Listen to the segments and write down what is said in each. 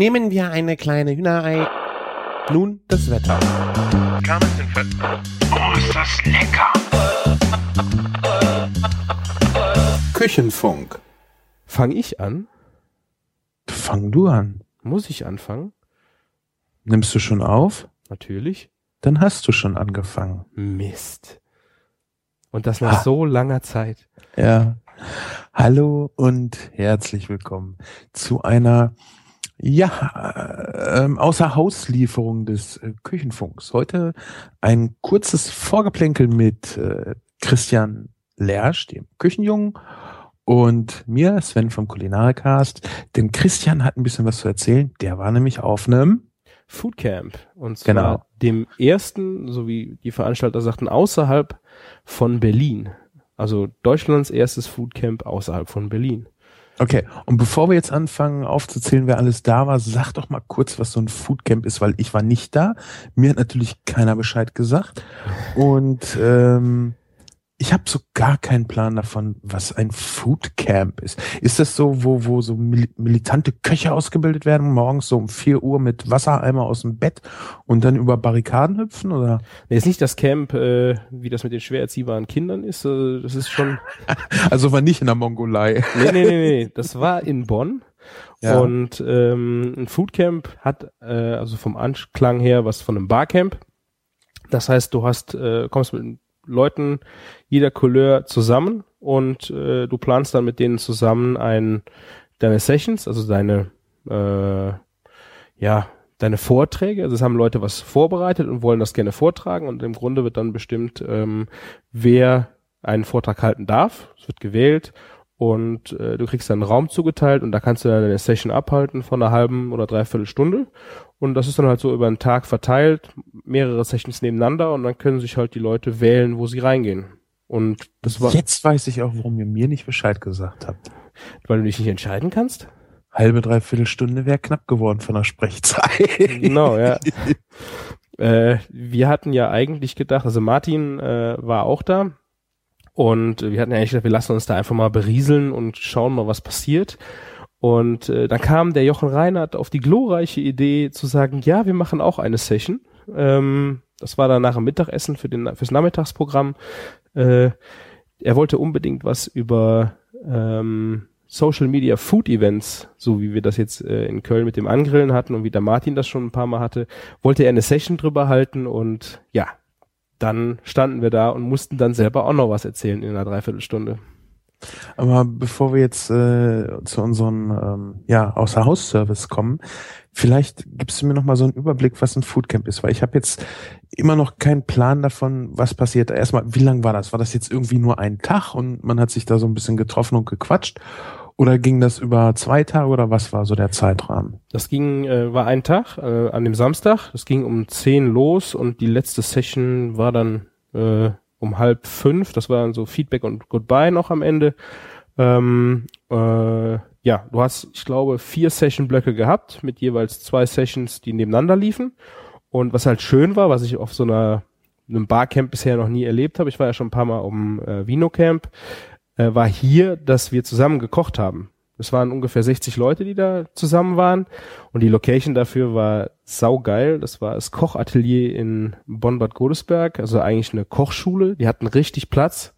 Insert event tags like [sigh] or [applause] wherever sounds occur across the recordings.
Nehmen wir eine kleine Hühnerei. Nun das Wetter. Oh, ist das lecker! Küchenfunk. Fange ich an? Fang du an. Muss ich anfangen? Nimmst du schon auf? Natürlich. Dann hast du schon angefangen. Mist. Und das nach Ah. so langer Zeit. Ja. Hallo und herzlich willkommen zu einer ja, ähm, außer Hauslieferung des äh, Küchenfunks. Heute ein kurzes Vorgeplänkel mit äh, Christian Lersch, dem Küchenjungen, und mir, Sven vom Kulinarikast. Denn Christian hat ein bisschen was zu erzählen. Der war nämlich auf einem Foodcamp. Und zwar Genau. dem ersten, so wie die Veranstalter sagten, außerhalb von Berlin. Also Deutschlands erstes Foodcamp außerhalb von Berlin. Okay, und bevor wir jetzt anfangen aufzuzählen, wer alles da war, sag doch mal kurz, was so ein Foodcamp ist, weil ich war nicht da. Mir hat natürlich keiner Bescheid gesagt. Und ähm, ich habe so gar keinen Plan davon, was ein Foodcamp ist. Ist das so, wo, wo so mil militante Köche ausgebildet werden, morgens so um 4 Uhr mit Wassereimer aus dem Bett und dann über Barrikaden hüpfen? Oder? Nee, ist nicht das Camp, äh, wie das mit den schwer erziehbaren Kindern ist. Äh, das ist schon. [laughs] Also war nicht in der Mongolei. Nee, nee, nee, nee. Das war in Bonn. Ja. Und ähm, ein Foodcamp hat äh, also vom Anklang her was von einem Barcamp. Das heißt, du hast äh, kommst mit Leuten jeder Couleur zusammen und äh, du planst dann mit denen zusammen ein deine Sessions, also deine äh, ja deine Vorträge. Also es haben Leute was vorbereitet und wollen das gerne vortragen und im Grunde wird dann bestimmt, ähm, wer einen Vortrag halten darf. Es wird gewählt und äh, du kriegst dann einen Raum zugeteilt und da kannst du dann deine Session abhalten von einer halben oder dreiviertel Stunde und das ist dann halt so über einen Tag verteilt, mehrere Sessions nebeneinander und dann können sich halt die Leute wählen, wo sie reingehen. Und das war, Jetzt weiß ich auch, warum ihr mir nicht Bescheid gesagt habt. weil du dich nicht entscheiden kannst. Halbe, dreiviertel Stunde wäre knapp geworden von der Sprechzeit. Genau, ja. [laughs] äh, wir hatten ja eigentlich gedacht, also Martin äh, war auch da und wir hatten ja eigentlich gedacht, wir lassen uns da einfach mal berieseln und schauen mal, was passiert. Und äh, dann kam der Jochen Reinhardt auf die glorreiche Idee zu sagen, ja, wir machen auch eine Session. Ähm, das war dann nach dem Mittagessen für den, fürs Nachmittagsprogramm. Äh, er wollte unbedingt was über ähm, Social Media Food Events, so wie wir das jetzt äh, in Köln mit dem Angrillen hatten und wie der Martin das schon ein paar Mal hatte, wollte er eine Session drüber halten und ja, dann standen wir da und mussten dann selber auch noch was erzählen in einer Dreiviertelstunde. Aber bevor wir jetzt äh, zu unserem ähm, ja, Außer-Haus-Service kommen, vielleicht gibst du mir noch mal so einen Überblick, was ein Foodcamp ist, weil ich habe jetzt immer noch keinen Plan davon, was passiert. Erstmal, wie lang war das? War das jetzt irgendwie nur ein Tag und man hat sich da so ein bisschen getroffen und gequatscht? Oder ging das über zwei Tage oder was war so der Zeitrahmen? Das ging, äh, war ein Tag äh, an dem Samstag. Das ging um 10 los und die letzte Session war dann äh, um halb fünf. Das war dann so Feedback und Goodbye noch am Ende. Ähm, äh, ja, du hast, ich glaube, vier Session-Blöcke gehabt mit jeweils zwei Sessions, die nebeneinander liefen. Und was halt schön war, was ich auf so einer einem Barcamp bisher noch nie erlebt habe, ich war ja schon ein paar Mal um äh, Vino-Camp, äh, war hier, dass wir zusammen gekocht haben. Es waren ungefähr 60 Leute, die da zusammen waren. Und die Location dafür war saugeil. Das war das Kochatelier in Bonn-Bad Godesberg, also eigentlich eine Kochschule. Die hatten richtig Platz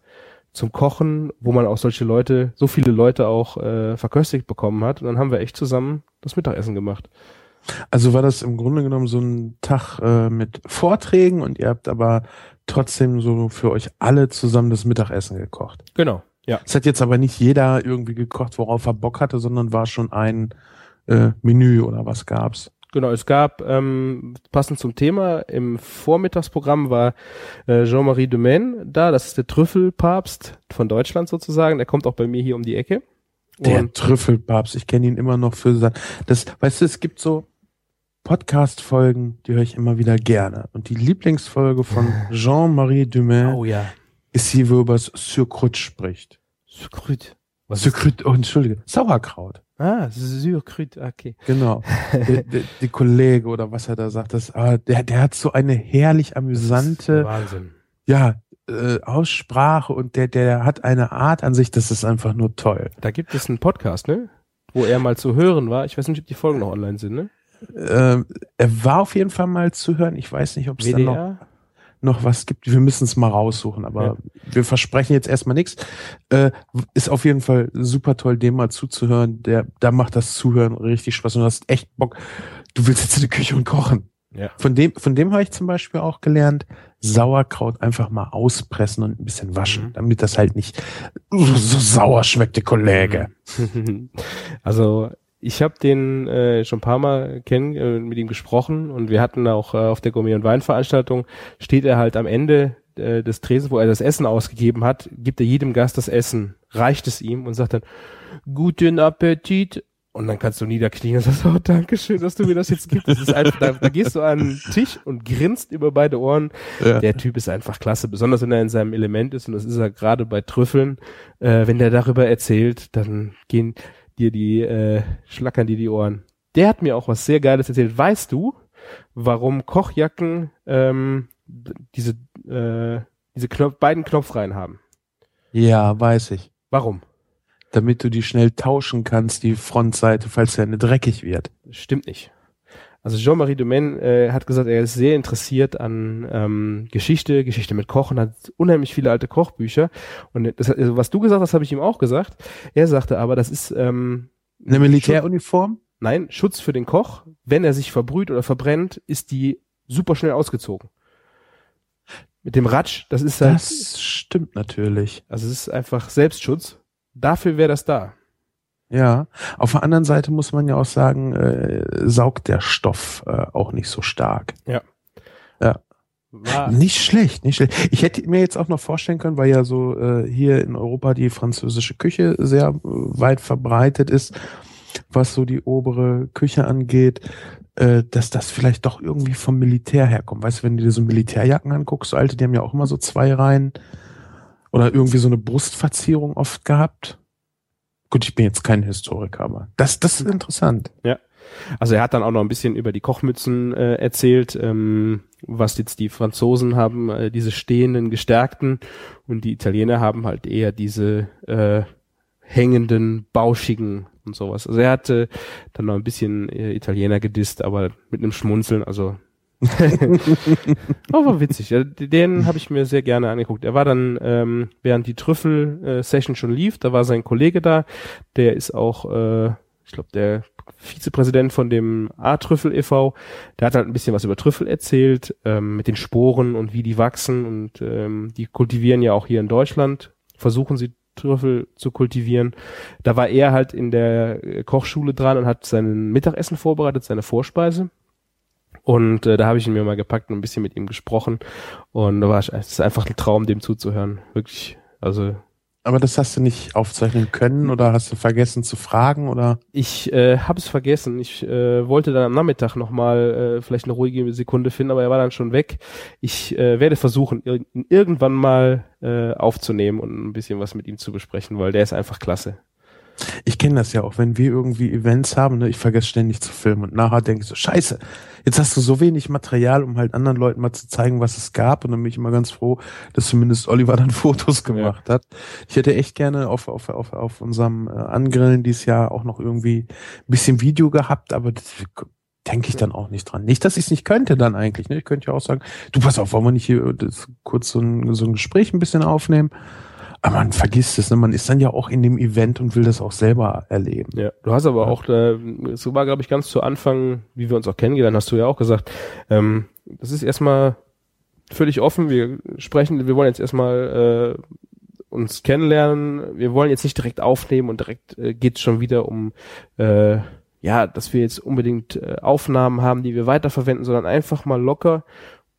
zum Kochen, wo man auch solche Leute, so viele Leute auch äh, verköstigt bekommen hat. Und dann haben wir echt zusammen das Mittagessen gemacht. Also war das im Grunde genommen so ein Tag äh, mit Vorträgen und ihr habt aber trotzdem so für euch alle zusammen das Mittagessen gekocht. Genau. Ja. Es hat jetzt aber nicht jeder irgendwie gekocht, worauf er Bock hatte, sondern war schon ein äh, Menü oder was gab's? Genau, es gab, ähm, passend zum Thema, im Vormittagsprogramm war äh, Jean-Marie Domaine da, das ist der Trüffelpapst von Deutschland sozusagen, der kommt auch bei mir hier um die Ecke. Der Und Trüffelpapst, ich kenne ihn immer noch für sein. Das, weißt du, es gibt so Podcast-Folgen, die höre ich immer wieder gerne. Und die Lieblingsfolge von [sighs] Jean-Marie Dumain oh ja, ist die, wo er über das Surkrut spricht. Ist, Surkrut, oh, entschuldige, Sauerkraut. ah, Sucrut, okay. Genau. [laughs] der, der, der Kollege oder was er da sagt, das, ah, der, der hat so eine herrlich amüsante, Wahnsinn. ja, äh, Aussprache und der, der hat eine Art an sich, das ist einfach nur toll. Da gibt es einen Podcast, ne? wo er mal zu hören war. Ich weiß nicht, ob die Folgen noch online sind, ne? Äh, er war auf jeden Fall mal zu hören. Ich weiß nicht, ob es dann noch, noch was gibt. Wir müssen es mal raussuchen, aber ja. wir versprechen jetzt erstmal nichts. Äh, ist auf jeden Fall super toll, dem mal zuzuhören. Der, da macht das Zuhören richtig Spaß und du hast echt Bock. Du willst jetzt in die Küche und kochen. Ja. Von dem, von dem habe ich zum Beispiel auch gelernt, Sauerkraut einfach mal auspressen und ein bisschen waschen, mhm. damit das halt nicht so sauer schmeckt, der Kollege. [laughs] Also ich habe den äh, schon ein paar Mal kennen, äh, mit ihm gesprochen und wir hatten auch äh, auf der Gourmet- und Weinveranstaltung, steht er halt am Ende äh, des Tresens, wo er das Essen ausgegeben hat, gibt er jedem Gast das Essen, reicht es ihm und sagt dann, guten Appetit und dann kannst du niederknien und sagst, oh, danke schön, dass du mir das jetzt gibst. Das ist einfach, da, da gehst du an den Tisch und grinst über beide Ohren. Ja. Der Typ ist einfach klasse, besonders wenn er in seinem Element ist und das ist er gerade bei Trüffeln. Äh, wenn der darüber erzählt, dann gehen dir die, äh, schlackern dir die Ohren. Der hat mir auch was sehr Geiles erzählt. Weißt du, warum Kochjacken ähm, diese, äh, diese Knopf, beiden Knopfreihen haben? Ja, weiß ich. Warum? damit du die schnell tauschen kannst, die Frontseite, falls der eine dreckig wird. Stimmt nicht. Also Jean-Marie Domaine äh, hat gesagt, er ist sehr interessiert an ähm, Geschichte, Geschichte mit Kochen, hat unheimlich viele alte Kochbücher. Und das, also was du gesagt hast, habe ich ihm auch gesagt. Er sagte aber, das ist ähm, eine Militäruniform? Nein, Schutz für den Koch. Wenn er sich verbrüht oder verbrennt, ist die super schnell ausgezogen. Mit dem Ratsch, das ist halt. Das stimmt natürlich. Also es ist einfach Selbstschutz. Dafür wäre das da. Ja, auf der anderen Seite muss man ja auch sagen, äh, saugt der Stoff äh, auch nicht so stark. Ja. Ja. War nicht schlecht, nicht schlecht. Ich hätte mir jetzt auch noch vorstellen können, weil ja so äh, hier in Europa die französische Küche sehr äh, weit verbreitet ist, was so die obere Küche angeht, äh, dass das vielleicht doch irgendwie vom Militär herkommt. Weißt du, wenn du dir so Militärjacken anguckst, so alte, die haben ja auch immer so zwei Reihen oder irgendwie so eine Brustverzierung oft gehabt. Gut, ich bin jetzt kein Historiker, aber das, das ist interessant. Ja. Also er hat dann auch noch ein bisschen über die Kochmützen äh, erzählt, ähm, was jetzt die Franzosen haben, äh, diese stehenden, gestärkten und die Italiener haben halt eher diese äh, hängenden, bauschigen und sowas. Also er hatte dann noch ein bisschen äh, Italiener gedisst, aber mit einem Schmunzeln, also [laughs] oh, war witzig. Den habe ich mir sehr gerne angeguckt. Er war dann, ähm, während die Trüffel-Session schon lief, da war sein Kollege da, der ist auch, äh, ich glaube, der Vizepräsident von dem A-Trüffel e.V., der hat halt ein bisschen was über Trüffel erzählt, ähm, mit den Sporen und wie die wachsen und ähm, die kultivieren ja auch hier in Deutschland, versuchen sie Trüffel zu kultivieren. Da war er halt in der Kochschule dran und hat sein Mittagessen vorbereitet, seine Vorspeise. Und äh, da habe ich ihn mir mal gepackt und ein bisschen mit ihm gesprochen. Und da war es ist einfach ein Traum, dem zuzuhören. Wirklich. Also. Aber das hast du nicht aufzeichnen können oder hast du vergessen zu fragen oder? Ich äh, habe es vergessen. Ich äh, wollte dann am Nachmittag nochmal äh, vielleicht eine ruhige Sekunde finden, aber er war dann schon weg. Ich äh, werde versuchen, ir irgendwann mal äh, aufzunehmen und ein bisschen was mit ihm zu besprechen, weil der ist einfach klasse. Ich kenne das ja auch, wenn wir irgendwie Events haben, ne, ich vergesse ständig zu filmen und nachher denke ich so, scheiße, jetzt hast du so wenig Material, um halt anderen Leuten mal zu zeigen, was es gab und dann bin ich immer ganz froh, dass zumindest Oliver dann [laughs] Fotos gemacht ja. hat. Ich hätte echt gerne auf, auf, auf, auf unserem äh, Angrillen dieses Jahr auch noch irgendwie ein bisschen Video gehabt, aber das denke ich dann auch nicht dran. Nicht, dass ich es nicht könnte dann eigentlich. Ne? Ich könnte ja auch sagen, du pass auf, wollen wir nicht hier das, kurz so ein, so ein Gespräch ein bisschen aufnehmen? Aber man vergisst es, ne? man ist dann ja auch in dem Event und will das auch selber erleben. Ja, du hast aber auch, äh, so war glaube ich ganz zu Anfang, wie wir uns auch kennengelernt, hast du ja auch gesagt, ähm, das ist erstmal völlig offen, wir sprechen, wir wollen jetzt erstmal äh, uns kennenlernen, wir wollen jetzt nicht direkt aufnehmen und direkt äh, geht schon wieder um äh, ja, dass wir jetzt unbedingt äh, Aufnahmen haben, die wir weiterverwenden, sondern einfach mal locker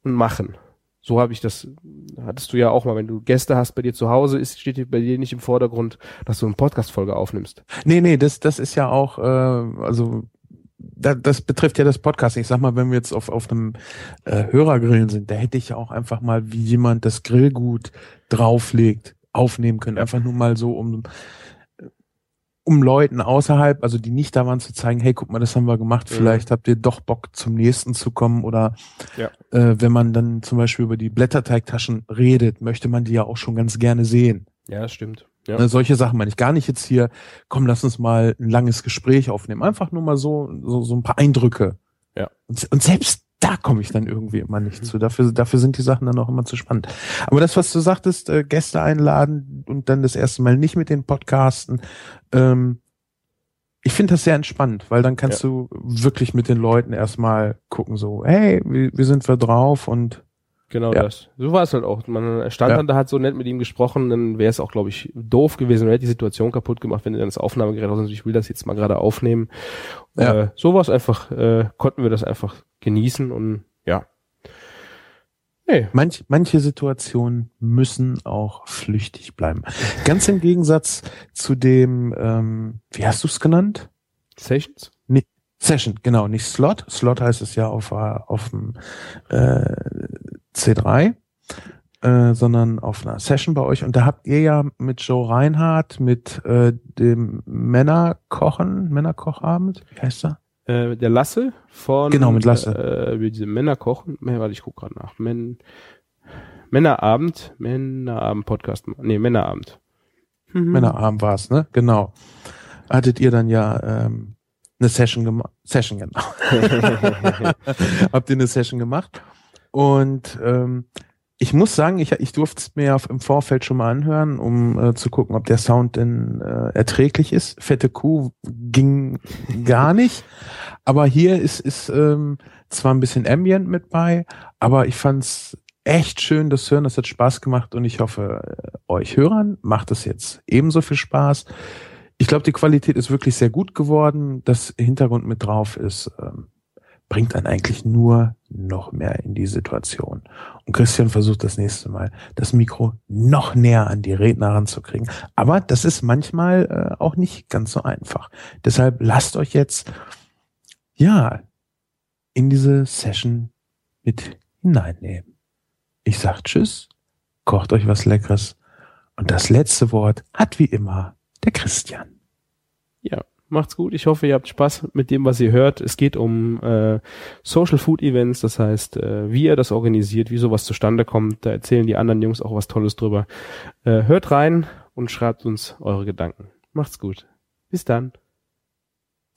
und machen so habe ich das, hattest du ja auch mal, wenn du Gäste hast bei dir zu Hause, ist, steht bei dir nicht im Vordergrund, dass du eine Podcast-Folge aufnimmst. Nee, nee, das, das ist ja auch, äh, also da, das betrifft ja das Podcast. Ich sag mal, wenn wir jetzt auf, auf einem äh, Hörergrillen sind, da hätte ich ja auch einfach mal, wie jemand das Grillgut drauflegt, aufnehmen können. Einfach nur mal so, um um Leuten außerhalb, also die nicht da waren, zu zeigen, hey, guck mal, das haben wir gemacht, mhm. vielleicht habt ihr doch Bock zum nächsten zu kommen oder ja. äh, wenn man dann zum Beispiel über die Blätterteigtaschen redet, möchte man die ja auch schon ganz gerne sehen. Ja, das stimmt. Ja. Ne, solche Sachen meine ich gar nicht jetzt hier, komm, lass uns mal ein langes Gespräch aufnehmen. Einfach nur mal so, so, so ein paar Eindrücke. Ja. Und, und selbst da komme ich dann irgendwie immer nicht zu. Dafür, dafür sind die Sachen dann auch immer zu spannend. Aber das, was du sagtest, äh, Gäste einladen und dann das erste Mal nicht mit den Podcasten, ähm, ich finde das sehr entspannt, weil dann kannst ja. du wirklich mit den Leuten erstmal gucken, so, hey, wie, wie sind wir drauf und Genau ja. das. So war es halt auch. Man stand ja. dann da, hat so nett mit ihm gesprochen, dann wäre es auch, glaube ich, doof gewesen, wäre die Situation kaputt gemacht, wenn er dann das Aufnahmegerät aus ich will das jetzt mal gerade aufnehmen. Ja. Äh, so war es einfach, äh, konnten wir das einfach genießen und ja. Hey. Manch, manche Situationen müssen auch flüchtig bleiben. Ganz im Gegensatz zu dem, ähm, wie hast du es genannt? Sessions? Nee, Session, genau, nicht Slot. Slot heißt es ja auf, auf dem äh, C3, äh, sondern auf einer Session bei euch. Und da habt ihr ja mit Joe Reinhardt, mit äh, dem Männerkochen, Männerkochabend, wie heißt er? Äh, der Lasse von genau mit Lasse. äh, wie diese Männer kochen warte ich guck gerade nach. Men Männerabend Männerabend Podcast nee Männerabend. Mhm. Männerabend war's ne? Genau. Hattet ihr dann ja ähm, eine Session gemacht Session genau. [laughs] [laughs] Habt ihr eine Session gemacht und ähm, ich muss sagen, ich, ich durfte es mir im Vorfeld schon mal anhören, um äh, zu gucken, ob der Sound denn äh, erträglich ist. Fette Kuh ging gar nicht. Aber hier ist, ist ähm, zwar ein bisschen Ambient mit bei, aber ich fand's echt schön, das Hören. Das hat Spaß gemacht und ich hoffe, äh, euch Hörern macht es jetzt ebenso viel Spaß. Ich glaube, die Qualität ist wirklich sehr gut geworden. Das Hintergrund mit drauf ist ähm, bringt einen eigentlich nur noch mehr in die Situation. Und Christian versucht das nächste Mal, das Mikro noch näher an die Redner ranzukriegen. Aber das ist manchmal äh, auch nicht ganz so einfach. Deshalb lasst euch jetzt, ja, in diese Session mit hineinnehmen. Ich sag Tschüss, kocht euch was Leckeres. Und das letzte Wort hat wie immer der Christian. Ja, macht's gut. Ich hoffe, ihr habt Spaß mit dem, was ihr hört. Es geht um äh, Social Food Events, das heißt, äh, wie ihr das organisiert, wie sowas zustande kommt. Da erzählen die anderen Jungs auch was Tolles drüber. Äh, hört rein und schreibt uns eure Gedanken. Macht's gut. Bis dann.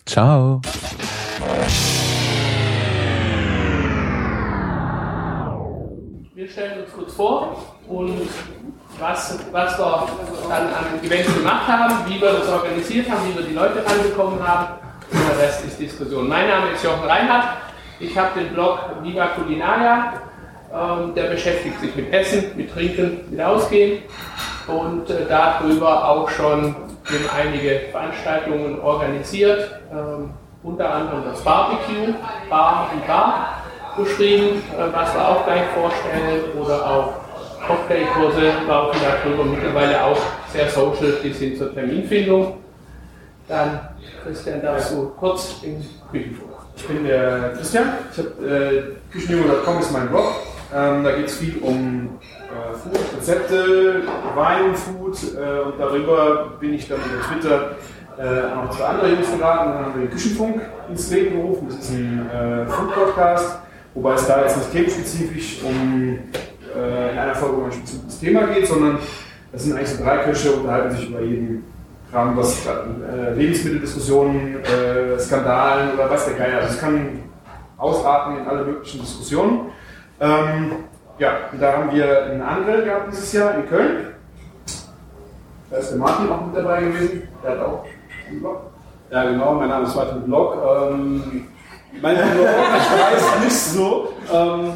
Ciao. Wir stellen uns kurz vor und was, was wir dann an Events gemacht haben, wie wir das organisiert haben, wie wir die Leute rangekommen haben. Und der Rest ist Diskussion. Mein Name ist Jochen Reinhardt. Ich habe den Blog Viva Culinaria. Ähm, der beschäftigt sich mit Essen, mit Trinken, mit Ausgehen und äh, darüber auch schon einige Veranstaltungen organisiert. Ähm, unter anderem das Barbecue, Bar und Bar beschrieben, äh, was wir auch gleich vorstellen, oder auch Cocktailkurse laufen darüber mittlerweile auch sehr social bis hin zur Terminfindung. Dann, Christian, darfst du kurz den Küchenfunk. Ich bin der Christian, ich äh, Küchenjunge.com ist mein Blog. Ähm, da geht es viel um äh, Food, Rezepte, Wein, Food äh, und darüber bin ich dann über Twitter äh, noch zwei andere Jungs verraten. Dann haben wir den Küchenfunk ins Leben gerufen. Das ist ein äh, Food-Podcast, wobei es da jetzt nicht themenspezifisch um äh, in einer Folge um ein bestimmtes Thema geht, sondern das sind eigentlich so drei Köche, unterhalten sich über jeden Kram, was äh, Lebensmitteldiskussionen, äh, Skandalen oder was der Geier. Also es kann ausarten in alle möglichen Diskussionen. Ähm, ja, da haben wir einen Angriff gehabt dieses Jahr in Köln. Da ist der Martin auch mit dabei gewesen. Der hat auch einen Blog. Ja, genau, mein Name ist Martin Blog. Ähm, mein Blog, ich weiß nicht so. Ähm,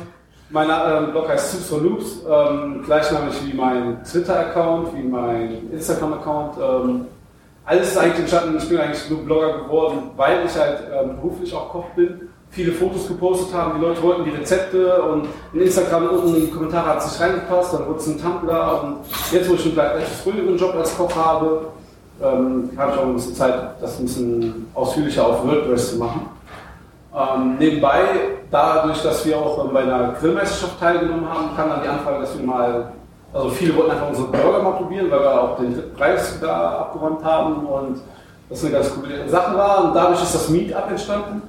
mein äh, Blog heißt Soups for Loops, ähm, gleichnamig wie mein Twitter-Account, wie mein Instagram-Account. Ähm, alles ist eigentlich entstanden, ich bin eigentlich nur Blogger geworden, weil ich halt ähm, beruflich auch Koch bin, viele Fotos gepostet haben, die Leute wollten die Rezepte und in Instagram unten in die Kommentare hat es nicht reingepasst, dann wurde es ein Tumblr. Und jetzt, wo ich einen etwas früheren Job als Koch habe, ähm, habe ich auch ein bisschen Zeit, das ein bisschen ausführlicher auf WordPress zu machen. Ähm, nebenbei, dadurch, dass wir auch bei einer Grillmeisterschaft teilgenommen haben, kam dann die Anfrage, dass wir mal, also viele wollten einfach unsere Burger mal probieren, weil wir auch den Preis da abgeräumt haben und das eine ganz coole Sache war. Und dadurch ist das Meetup entstanden.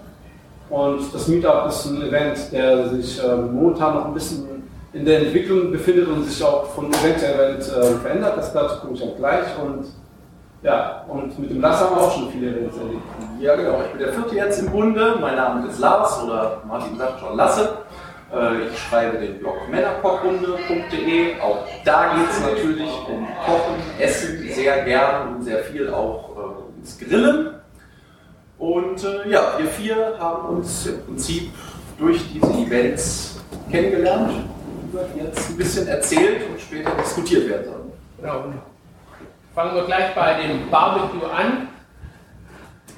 Und das Meetup ist ein Event, der sich ähm, momentan noch ein bisschen in der Entwicklung befindet und sich auch von Event zu Event äh, verändert. Das dazu komme ich auch gleich. Und ja, und mit dem Lars haben wir auch schon viele Events erlebt. Ja, genau. Ich bin der vierte jetzt im Bunde. Mein Name ist Lars oder Martin sagt schon Lasse. Äh, Ich schreibe den Blog männerkochrunde.de. Auch da geht es natürlich um Kochen, Essen, sehr gern und sehr viel auch äh, ins Grillen. Und äh, ja, wir vier haben uns im Prinzip durch diese Events kennengelernt, über die jetzt ein bisschen erzählt und später diskutiert werden sollen. Genau. Fangen wir gleich bei dem Barbecue an.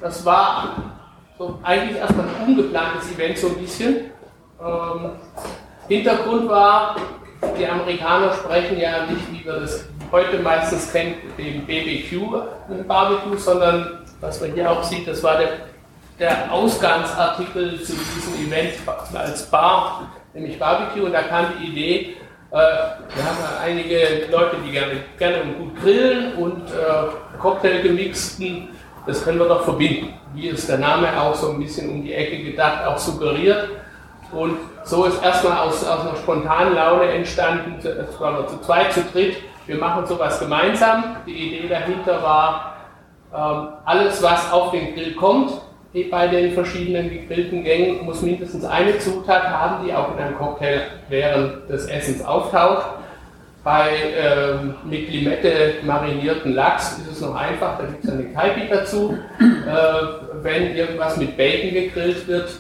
Das war so eigentlich erstmal ein ungeplantes Event so ein bisschen. Ähm, Hintergrund war, die Amerikaner sprechen ja nicht, wie wir das heute meistens kennen, dem BBQ Barbecue, sondern was man hier auch sieht, das war der, der Ausgangsartikel zu diesem Event als Bar, nämlich Barbecue. Und da kam die Idee, wir haben einige Leute, die gerne, gerne gut grillen und äh, Cocktail gemixten, das können wir doch verbinden. Wie ist der Name auch so ein bisschen um die Ecke gedacht, auch suggeriert. Und so ist erstmal aus, aus einer spontanen Laune entstanden, es wir zu zweit, zu dritt, wir machen sowas gemeinsam. Die Idee dahinter war, ähm, alles was auf den Grill kommt, bei den verschiedenen gegrillten Gängen, muss mindestens eine Zutat haben, die auch in einem Cocktail während des Essens auftaucht. Bei ähm, mit Limette marinierten Lachs ist es noch einfach, da gibt es eine Kaipi dazu. Äh, wenn irgendwas mit Bacon gegrillt wird,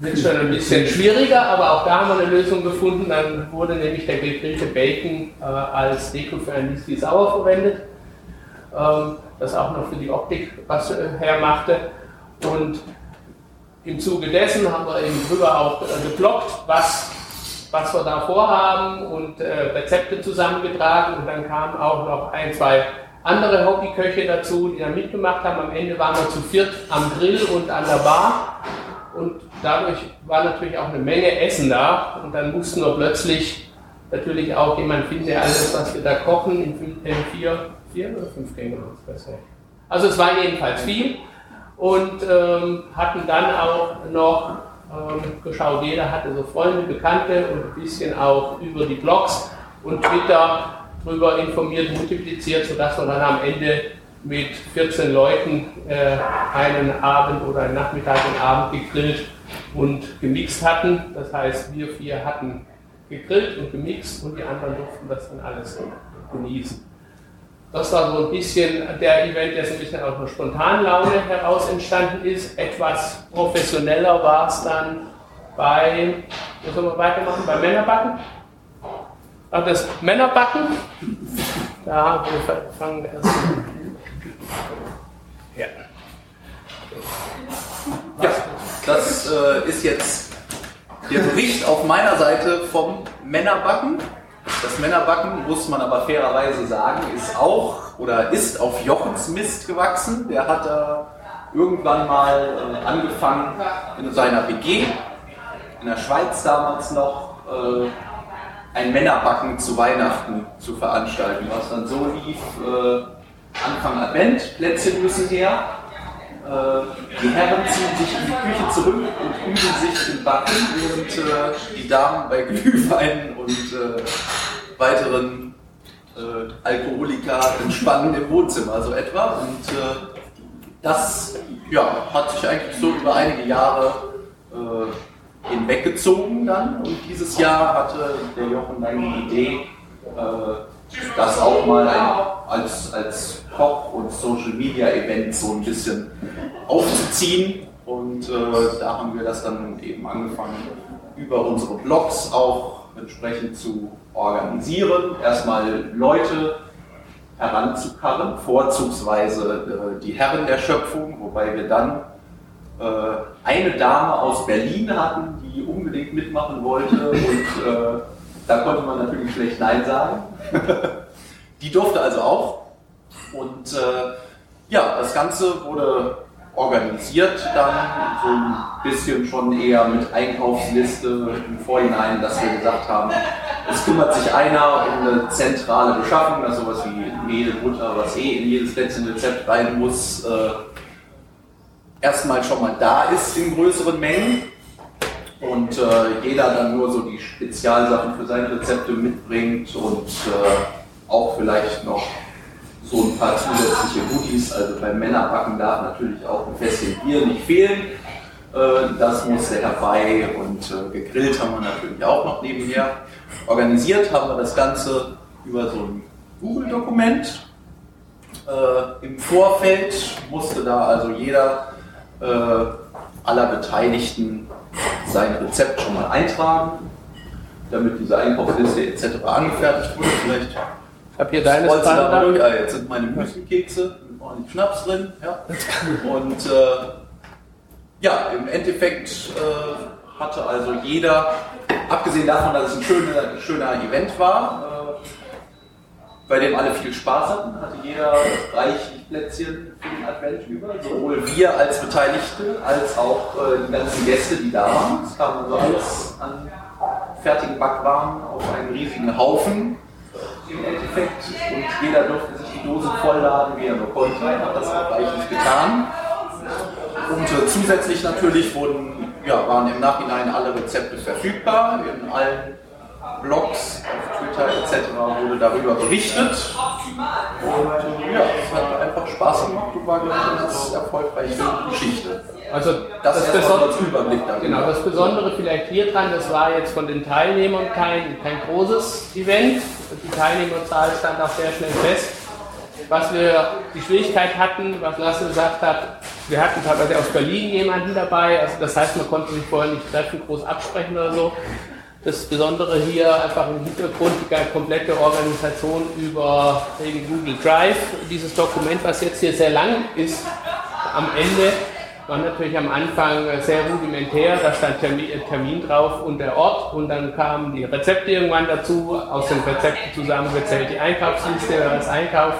wird es schon ein bisschen schwieriger, aber auch da haben wir eine Lösung gefunden. Dann wurde nämlich der gegrillte Bacon äh, als Deko für ein Whisky Sauer verwendet, ähm, das auch noch für die Optik was äh, hermachte. Und im Zuge dessen haben wir eben drüber auch äh, geblockt, was, was wir da vorhaben und äh, Rezepte zusammengetragen. Und dann kamen auch noch ein, zwei andere Hobbyköche dazu, die da mitgemacht haben. Am Ende waren wir zu viert am Grill und an der Bar. Und dadurch war natürlich auch eine Menge Essen da. Und dann mussten wir plötzlich natürlich auch jemand finden, der alles, was wir da kochen, in, vier, vier oder fünf Gängen. Also es war jedenfalls viel. Und ähm, hatten dann auch noch ähm, geschaut, jeder hatte so Freunde, Bekannte und ein bisschen auch über die Blogs und Twitter darüber informiert, multipliziert, sodass wir dann am Ende mit 14 Leuten äh, einen Abend oder einen Nachmittag und Abend gegrillt und gemixt hatten. Das heißt, wir vier hatten gegrillt und gemixt und die anderen durften das dann alles genießen. Das war so ein bisschen der Event, der so ein bisschen aus einer spontanen Laune heraus entstanden ist. Etwas professioneller war es dann bei, wo sollen wir weitermachen? Bei Männerbacken? Ach, das Männerbacken? Da wir fangen wir erst an. Ja. Ja, das äh, ist jetzt der Bericht auf meiner Seite vom Männerbacken. Das Männerbacken, muss man aber fairerweise sagen, ist auch oder ist auf Jochens Mist gewachsen. Der hat da irgendwann mal äh, angefangen in seiner WG, in der Schweiz damals noch, äh, ein Männerbacken zu Weihnachten zu veranstalten, was dann so lief, äh, Anfang Advent, Plätzchen müssen her, die Herren ziehen sich in die Küche zurück und üben sich im Backen, während äh, die Damen bei [laughs] Glühwein und äh, weiteren äh, Alkoholika entspannen im Wohnzimmer, so etwa. Und äh, das ja, hat sich eigentlich so über einige Jahre äh, hinweggezogen dann. Und dieses Jahr hatte der Jochen dann die Idee, äh, das auch mal ein, als, als Koch- und Social-Media-Event so ein bisschen aufzuziehen. Und äh, da haben wir das dann eben angefangen, über unsere Blogs auch entsprechend zu organisieren. Erstmal Leute heranzukarren, vorzugsweise äh, die Herren der Schöpfung, wobei wir dann äh, eine Dame aus Berlin hatten, die unbedingt mitmachen wollte und äh, da konnte man natürlich schlecht Nein sagen. [laughs] die durfte also auch. Und äh, ja, das Ganze wurde organisiert dann so ein bisschen schon eher mit Einkaufsliste im Vorhinein, dass wir gesagt haben, es kümmert sich einer um eine zentrale Beschaffung, also sowas wie Mehl, Butter, was eh in jedes Plätzchenrezept rein muss, äh, erstmal schon mal da ist in größeren Mengen. Und äh, jeder dann nur so die Spezialsachen für seine Rezepte mitbringt und äh, auch vielleicht noch so ein paar zusätzliche Goodies. Also beim Männerbacken darf natürlich auch ein Fässchen Bier nicht fehlen. Äh, das musste herbei und äh, gegrillt haben wir natürlich auch noch nebenher. Organisiert haben wir das Ganze über so ein Google-Dokument. Äh, Im Vorfeld musste da also jeder äh, aller Beteiligten sein Rezept schon mal eintragen, damit diese Einkaufsliste etc. angefertigt wurde. Vielleicht Ich habe hier deine da durch? Ah, jetzt sind meine Müsli-Kekse, mit ordentlich Schnaps drin. Ja. Und äh, ja, im Endeffekt äh, hatte also jeder, abgesehen davon, dass es ein schöner, schöner Event war, äh, bei dem alle viel Spaß hatten, hatte jeder reichlich Plätzchen den Advent über. Sowohl wir als Beteiligte als auch äh, die ganzen Gäste, die da waren. Es kam also alles an fertigen Backwaren auf einen riesigen Haufen im Endeffekt und jeder durfte sich die Dose vollladen, wie er nur konnte, hat das auch reichlich getan. Und äh, zusätzlich natürlich wurden, ja, waren im Nachhinein alle Rezepte verfügbar, in allen Blogs, auf Twitter etc. wurde darüber berichtet. Und ja, es hat einfach Spaß gemacht und war, glaube ich, eine ganz erfolgreiche Geschichte. Also Das, das, ist erstmal Beson als Überblick darüber. genau, das Besondere vielleicht hier dran, das war jetzt von den Teilnehmern kein, kein großes Event. Die Teilnehmerzahl stand auch sehr schnell fest. Was wir die Schwierigkeit hatten, was Lasse gesagt hat, wir hatten teilweise aus Berlin jemanden dabei, also das heißt, man konnte sich vorher nicht treffen, groß absprechen oder so. Das Besondere hier einfach im Hintergrund die komplette Organisation über den Google Drive. Dieses Dokument, was jetzt hier sehr lang ist, am Ende war natürlich am Anfang sehr rudimentär. Da stand Termin, Termin drauf und der Ort und dann kamen die Rezepte irgendwann dazu, aus den Rezepten zusammengezählt die Einkaufsliste, wer was einkauft.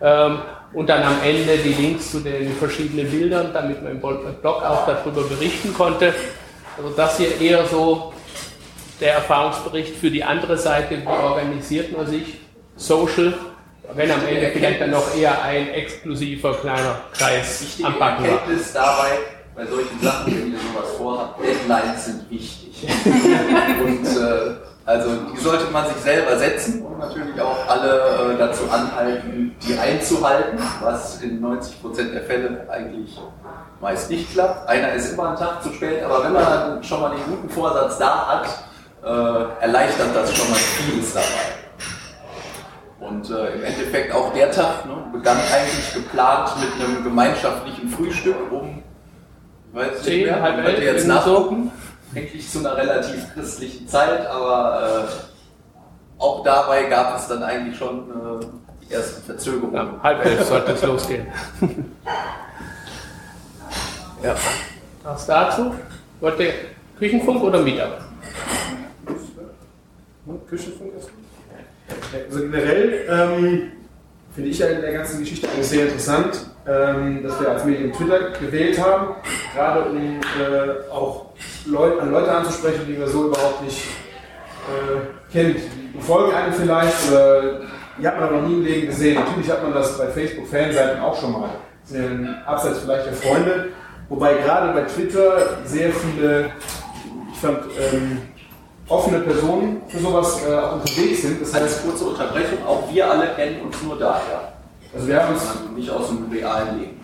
Ähm, und dann am Ende die Links zu den verschiedenen Bildern, damit man im Blog auch darüber berichten konnte. Also das hier eher so der Erfahrungsbericht für die andere Seite, wie organisiert man sich, Social, wenn am Ende vielleicht dann noch eher ein exklusiver kleiner Kreis Wichtige am Backen war. Erkenntnis dabei, bei solchen Sachen, wenn ihr sowas vorhabt, Deadlines sind wichtig. [laughs] und äh, also die sollte man sich selber setzen und natürlich auch alle äh, dazu anhalten, die einzuhalten, was in 90% der Fälle eigentlich meist nicht klappt. Einer ist immer einen Tag zu spät, aber wenn man dann schon mal den guten Vorsatz da hat, erleichtert das schon mal vieles dabei. Und äh, im Endeffekt auch der Tag ne, begann eigentlich geplant mit einem gemeinschaftlichen Frühstück um, weiß nicht mehr, halb elf, jetzt nachgucken, eigentlich zu einer relativ christlichen Zeit, aber äh, auch dabei gab es dann eigentlich schon äh, die ersten Verzögerungen. Ja, halb elf sollte es losgehen. Ja. Was dazu? Wollt ihr Küchenfunk oder Meetup? Küchenfunk ist Also generell ähm, finde ich ja in der ganzen Geschichte eigentlich sehr interessant, ähm, dass wir als Medium Twitter gewählt haben, gerade um äh, auch Leut, an Leute anzusprechen, die wir so überhaupt nicht äh, kennt. Die folgen einem vielleicht oder die hat man aber noch nie im Leben gesehen. Natürlich hat man das bei Facebook-Fanseiten auch schon mal. Ja abseits vielleicht der Freunde. Wobei gerade bei Twitter sehr viele, ich fand, ähm, offene Personen für sowas äh, auch unterwegs sind. Das heißt, Als kurze Unterbrechung, auch wir alle kennen uns nur daher, also wir haben uns also nicht aus dem realen Leben.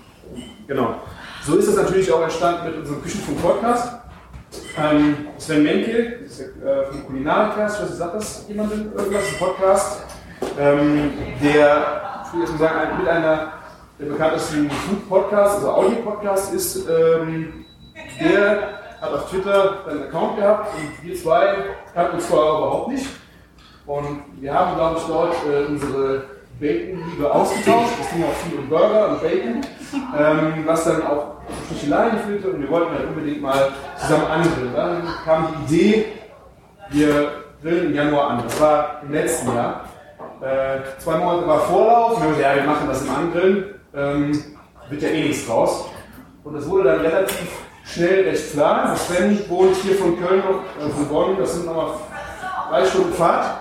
Genau. So ist es natürlich auch entstanden mit unserem Küchenfunk-Podcast. Ähm, Sven Menke, das ist äh, vom Kulinarikast, was sagt das jemandem irgendwas, ein Podcast, ähm, der, ich will jetzt mal sagen, mit einer der bekanntesten Food-Podcasts, also Audio-Podcast ist, ähm, der hat auf Twitter einen Account gehabt und wir zwei kannten uns vorher überhaupt nicht. Und wir haben, glaube ich, dort äh, unsere Bacon-Liebe ausgetauscht. Es ging auch viel um Burger und Bacon, ähm, was dann auch zu Sticheleien führte und wir wollten halt unbedingt mal zusammen angrillen. Dann kam die Idee, wir grillen im Januar an. Das war im letzten Jahr. Äh, zwei Monate war Vorlauf. Wir haben ja, wir machen das im Angrillen. Ähm, wird ja eh nichts draus. Und das wurde dann relativ schnell recht klar. Also Sven wohnt hier von Köln noch, äh, von Bonn, das sind nochmal drei Stunden Fahrt.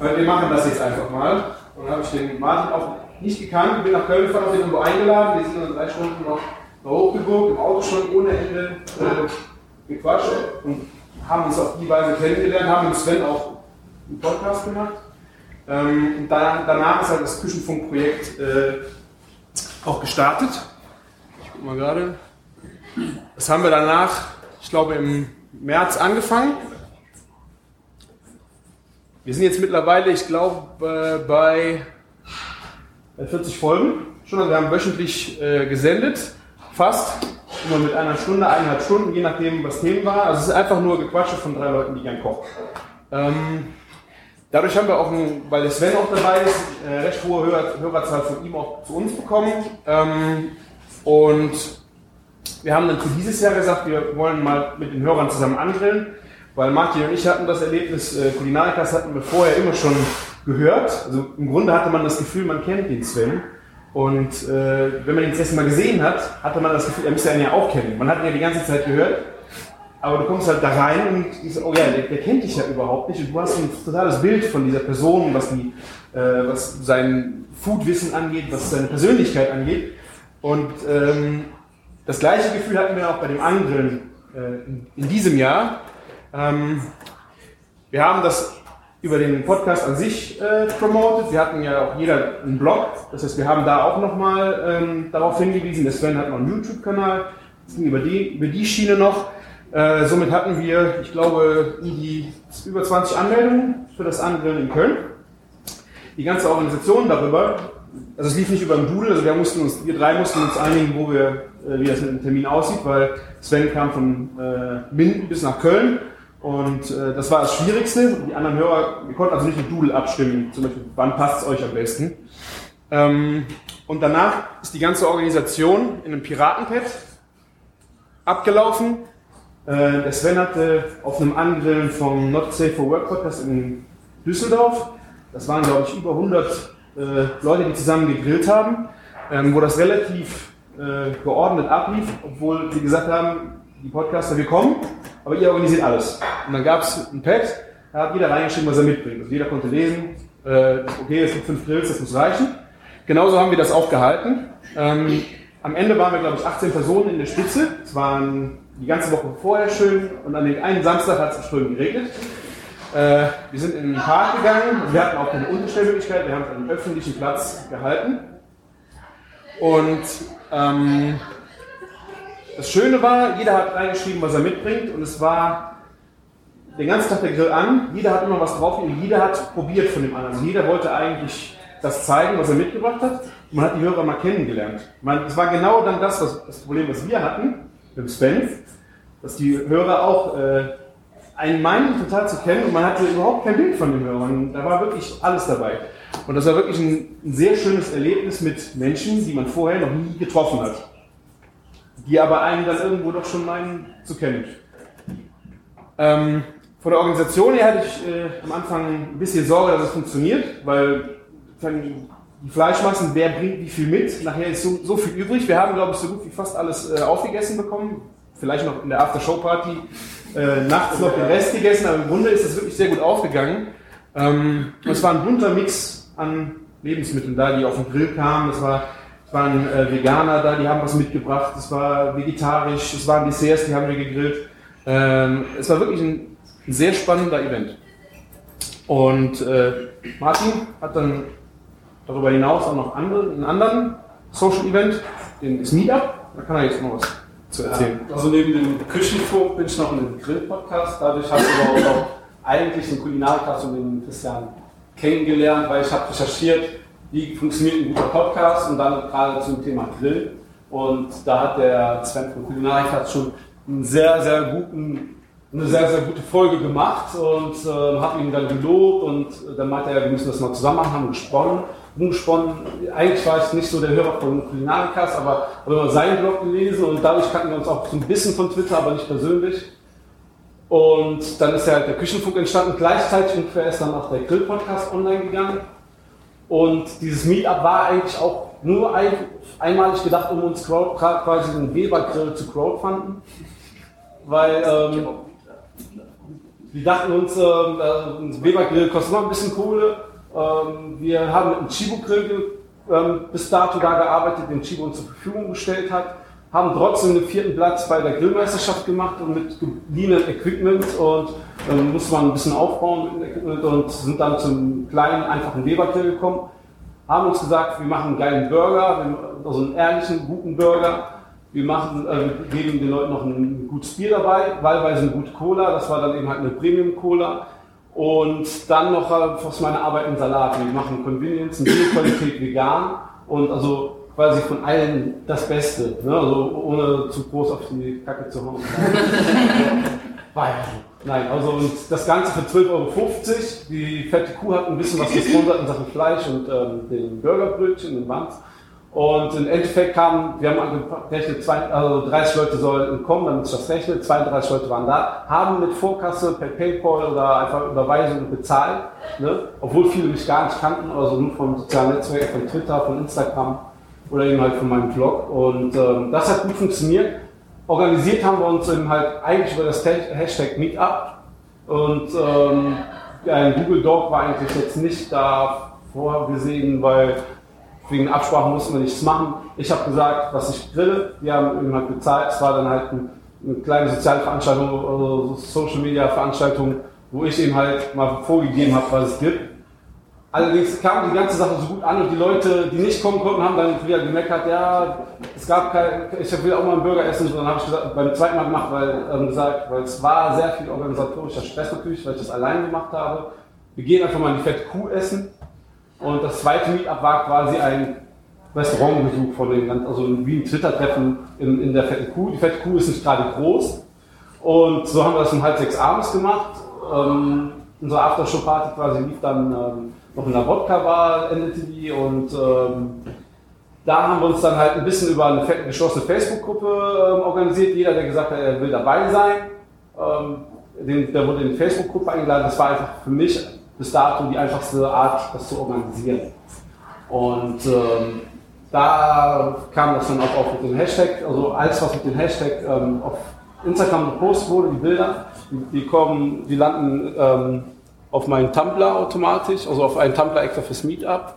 Äh, wir machen das jetzt einfach mal. Und dann habe ich den Martin auch nicht gekannt, bin nach Köln gefahren, habe ihn irgendwo eingeladen. Wir sind dann drei Stunden noch da hochgeguckt, im Auto schon ohne Ende äh, gequatscht. Und haben uns auf die Weise kennengelernt, haben mit Sven auch einen Podcast gemacht. Ähm, und dann, danach ist halt das Küchenfunkprojekt äh, auch gestartet. Ich guck mal gerade. Das haben wir danach, ich glaube, im März angefangen. Wir sind jetzt mittlerweile, ich glaube, äh, bei 40 Folgen schon. Also wir haben wöchentlich äh, gesendet, fast. Immer mit einer Stunde, eineinhalb Stunden, je nachdem, was Themen war. Also es ist einfach nur Gequatsche von drei Leuten, die gern kochen. Ähm, dadurch haben wir auch, ein, weil Sven auch dabei ist, eine recht hohe Hörer, Hörerzahl von ihm auch zu uns bekommen. Ähm, und wir haben dann für dieses Jahr gesagt, wir wollen mal mit den Hörern zusammen angrillen, weil Martin und ich hatten das Erlebnis, äh, Kulinarikas hatten wir vorher immer schon gehört. Also im Grunde hatte man das Gefühl, man kennt den Sven. Und äh, wenn man ihn das erste Mal gesehen hat, hatte man das Gefühl, er müsste einen ja auch kennen. Man hat ihn ja die ganze Zeit gehört. Aber du kommst halt da rein und denkst, oh ja, der, der, kennt dich ja überhaupt nicht. Und du hast ein totales Bild von dieser Person, was, die, äh, was sein Foodwissen angeht, was seine Persönlichkeit angeht. Und ähm, das gleiche Gefühl hatten wir auch bei dem anderen äh, in, in, diesem Jahr. Ähm, wir haben das über den Podcast an sich äh, promotet. Wir hatten ja auch jeder einen Blog. Das heißt, wir haben da auch nochmal ähm, darauf hingewiesen. Der Sven hat noch einen YouTube-Kanal. Das ging über die, über die Schiene noch. Äh, somit hatten wir, ich glaube, die über 20 Anmeldungen für das Angrillen in Köln. Die ganze Organisation darüber, also es lief nicht über den Doodle, also wir, mussten uns, wir drei mussten uns einigen, wo wir, äh, wie das mit dem Termin aussieht, weil Sven kam von äh, Minden bis nach Köln und äh, das war das Schwierigste. Die anderen Hörer, wir konnten also nicht mit Doodle abstimmen, zum Beispiel, wann passt es euch am besten. Ähm, und danach ist die ganze Organisation in einem Piratenpad abgelaufen. Äh, der Sven hatte auf einem Angrillen vom Not Safe for Work Podcast in Düsseldorf, das waren glaube ich über 100 äh, Leute, die zusammen gegrillt haben, ähm, wo das relativ äh, geordnet ablief, obwohl sie gesagt haben, die Podcaster, wir kommen, aber ihr organisiert alles. Und dann gab es ein Pad, da hat jeder reingeschrieben, was er mitbringt. Also jeder konnte lesen, äh, okay, es gibt fünf Grills, das muss reichen. Genauso haben wir das auch gehalten. Ähm, am Ende waren wir, glaube ich, 18 Personen in der Spitze. Es waren die ganze Woche vorher schön und an dem einen Samstag hat es Strömen geregnet. Äh, wir sind in den Park gegangen, wir hatten auch keine Unterstellmöglichkeit, wir haben einem öffentlichen Platz gehalten. Und ähm, das Schöne war, jeder hat reingeschrieben, was er mitbringt und es war den ganzen Tag der Grill an, jeder hat immer was drauf und jeder hat probiert von dem anderen. Also jeder wollte eigentlich das zeigen, was er mitgebracht hat. Und man hat die Hörer mal kennengelernt. Es war genau dann das, was, das Problem, was wir hatten mit dem Sven, dass die Hörer auch äh, einen meinen total zu kennen und man hatte überhaupt kein Bild von den Hörern. Da war wirklich alles dabei. Und das war wirklich ein, ein sehr schönes Erlebnis mit Menschen, die man vorher noch nie getroffen hat die aber einen dann irgendwo doch schon meinen zu kennen. Ähm, von der Organisation her hatte ich äh, am Anfang ein bisschen Sorge, dass es funktioniert, weil die Fleischmassen, wer bringt wie viel mit? Nachher ist so, so viel übrig. Wir haben, glaube ich, so gut wie fast alles äh, aufgegessen bekommen. Vielleicht noch in der After-Show-Party äh, nachts noch den Rest gegessen, aber im Grunde ist es wirklich sehr gut aufgegangen. Ähm, es war ein bunter Mix an Lebensmitteln da, die auf den Grill kamen. Es war waren äh, Veganer da, die haben was mitgebracht. Es war vegetarisch, es waren Desserts, die haben wir gegrillt. Ähm, es war wirklich ein, ein, sehr spannender Event. Und äh, Martin hat dann darüber hinaus auch noch andere, einen anderen Social Event, den ist Meetup. Da kann er jetzt noch was zu erzählen. Ja, also neben dem Küchenfunk bin ich noch in dem Grill-Podcast. Dadurch habe ich aber auch eigentlich den Kulinarikast und den Christian kennengelernt, weil ich habe recherchiert, wie funktioniert ein guter Podcast und dann gerade zum Thema Grill. Und da hat der Sven von Kulinarik hat schon einen sehr, sehr guten, eine sehr, sehr gute Folge gemacht und äh, hat ihn dann gelobt und dann meinte er, wir müssen das mal zusammen machen, haben gesponnen, umgesponnen. Eigentlich war ich nicht so der Hörer von Kulinarikas, aber habe immer seinen Blog gelesen und dadurch kannten wir uns auch so ein bisschen von Twitter, aber nicht persönlich. Und dann ist ja der Küchenfunk entstanden. Gleichzeitig ungefähr ist dann auch der Grill-Podcast online gegangen. Und dieses Meetup war eigentlich auch nur ein, einmalig gedacht, um uns quasi einen Weber-Grill zu crowdfunden. Weil ähm, wir dachten uns, ähm, ein Weber-Grill kostet immer ein bisschen Kohle. Ähm, wir haben mit einem Chibo-Grill ähm, bis dato da gearbeitet, den Chibo uns zur Verfügung gestellt hat. haben trotzdem den vierten Platz bei der Grillmeisterschaft gemacht und mit gebliebenem Equipment und dann musste man ein bisschen aufbauen mit dem Equipment und sind dann zum kleinen, einfachen Lebergrill gekommen. Haben uns gesagt, wir machen einen geilen Burger, also einen ehrlichen, guten Burger. Wir machen, äh, geben den Leuten noch ein gutes Bier dabei, wahlweise eine gute Cola, das war dann eben halt eine Premium Cola. Und dann noch äh, aus meiner Arbeit im Salat. Wir machen Convenience, Bioqualität vegan und also quasi von allen das Beste, ne? also ohne zu groß auf die Kacke zu hauen. [laughs] Nein, also und das Ganze für 12,50 Euro. Die fette Kuh hat ein bisschen was gesponsert in Sachen Fleisch und ähm, den Burgerbrötchen, den Wanz. Und im Endeffekt kamen, wir haben gerechnet, also 30 Leute sollten kommen, damit ich das rechne, 32 Leute waren da, haben mit Vorkasse per PayPal oder einfach Überweisung bezahlt, ne? obwohl viele mich gar nicht kannten, also nur von sozialen Netzwerken, von Twitter, von Instagram oder eben halt von meinem Blog. Und ähm, das hat gut funktioniert. Organisiert haben wir uns eben halt eigentlich über das Hashtag Meetup. Und ähm, ein Google Doc war eigentlich jetzt nicht da vorgesehen, weil wegen Absprachen mussten wir nichts machen. Ich habe gesagt, was ich grille. Wir haben eben halt bezahlt. Es war dann halt ein, eine kleine soziale Veranstaltung, also Social Media Veranstaltung, wo ich eben halt mal vorgegeben habe, was es gibt. Allerdings kam die ganze Sache so gut an und die Leute, die nicht kommen konnten, haben dann wieder gemeckert, ja, es gab kein, ich will auch mal einen Burger essen, und dann habe ich gesagt, beim zweiten Mal gemacht, weil, ähm, gesagt, weil es war sehr viel organisatorischer Stress natürlich, weil ich das allein gemacht habe. Wir gehen einfach mal die fette Kuh essen und das zweite Meetup war quasi ein Restaurantbesuch von den ganzen, also wie ein Twitter-Treffen in, in der fetten Kuh. Die fette Kuh ist nicht gerade groß und so haben wir das um halb sechs abends gemacht. Ähm, unsere Aftershow-Party quasi lief dann ähm, noch in der Wodka-Bar endete die und ähm, da haben wir uns dann halt ein bisschen über eine geschlossene Facebook-Gruppe ähm, organisiert. Jeder, der gesagt hat, er will dabei sein, ähm, den, der wurde in die Facebook-Gruppe eingeladen. Das war einfach für mich bis dato die einfachste Art, das zu organisieren. Und ähm, da kam das dann auch, auch mit dem Hashtag, also alles, was mit dem Hashtag ähm, auf Instagram gepostet wurde, die Bilder, die, die kommen, die landen ähm, auf meinen Tumblr automatisch, also auf einen Tumblr extra fürs Meetup.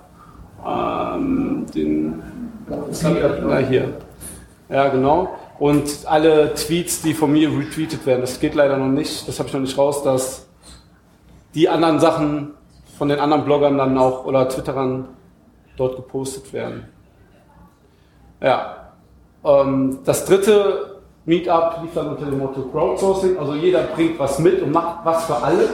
Ähm, den, na hier. Ja, genau. Und alle Tweets, die von mir retweetet werden, das geht leider noch nicht, das habe ich noch nicht raus, dass die anderen Sachen von den anderen Bloggern dann auch oder Twitterern dort gepostet werden. Ja. Ähm, das dritte Meetup lief dann unter dem Motto Crowdsourcing, also jeder bringt was mit und macht was für alle.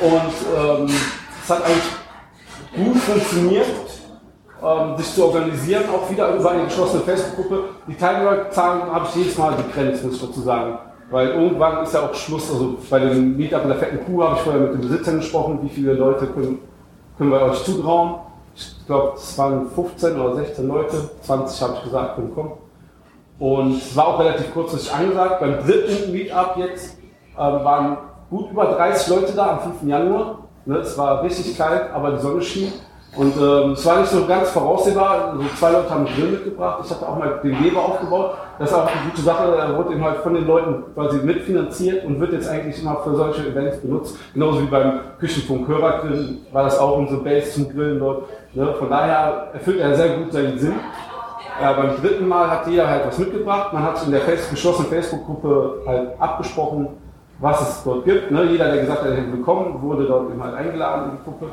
Und ähm, es hat eigentlich gut funktioniert, ähm, sich zu organisieren, auch wieder über eine geschlossene Facebook-Gruppe. Die Teilnehmerzahlen habe ich jedes Mal begrenzt, muss ich dazu sagen. Weil irgendwann ist ja auch Schluss, also bei dem Meetup in der fetten Kuh habe ich vorher mit den Besitzern gesprochen, wie viele Leute können, können wir euch zutrauen. Ich glaube, es waren 15 oder 16 Leute, 20 habe ich gesagt, können kommen. Und es war auch relativ kurzfristig angesagt. Beim dritten Meetup jetzt äh, waren gut über 30 Leute da am 5. Januar. Ne, es war richtig kalt, aber die Sonne schien. Und ähm, es war nicht so ganz voraussehbar. Also zwei Leute haben Grill mitgebracht. Ich hatte auch mal den Weber aufgebaut. Das ist auch eine gute Sache. Er wurde eben halt von den Leuten quasi mitfinanziert und wird jetzt eigentlich immer für solche Events benutzt. Genauso wie beim Küchenfunk Hörergrill war das auch unsere Base zum Grillen dort. Ne? Von daher erfüllt er sehr gut seinen Sinn. Ja, beim dritten Mal hat jeder halt was mitgebracht. Man hat in der geschlossenen Facebook-Gruppe halt abgesprochen, was es dort gibt. Ne? Jeder, der gesagt hat, er hätte willkommen, wurde dort eben halt eingeladen in die Gruppe.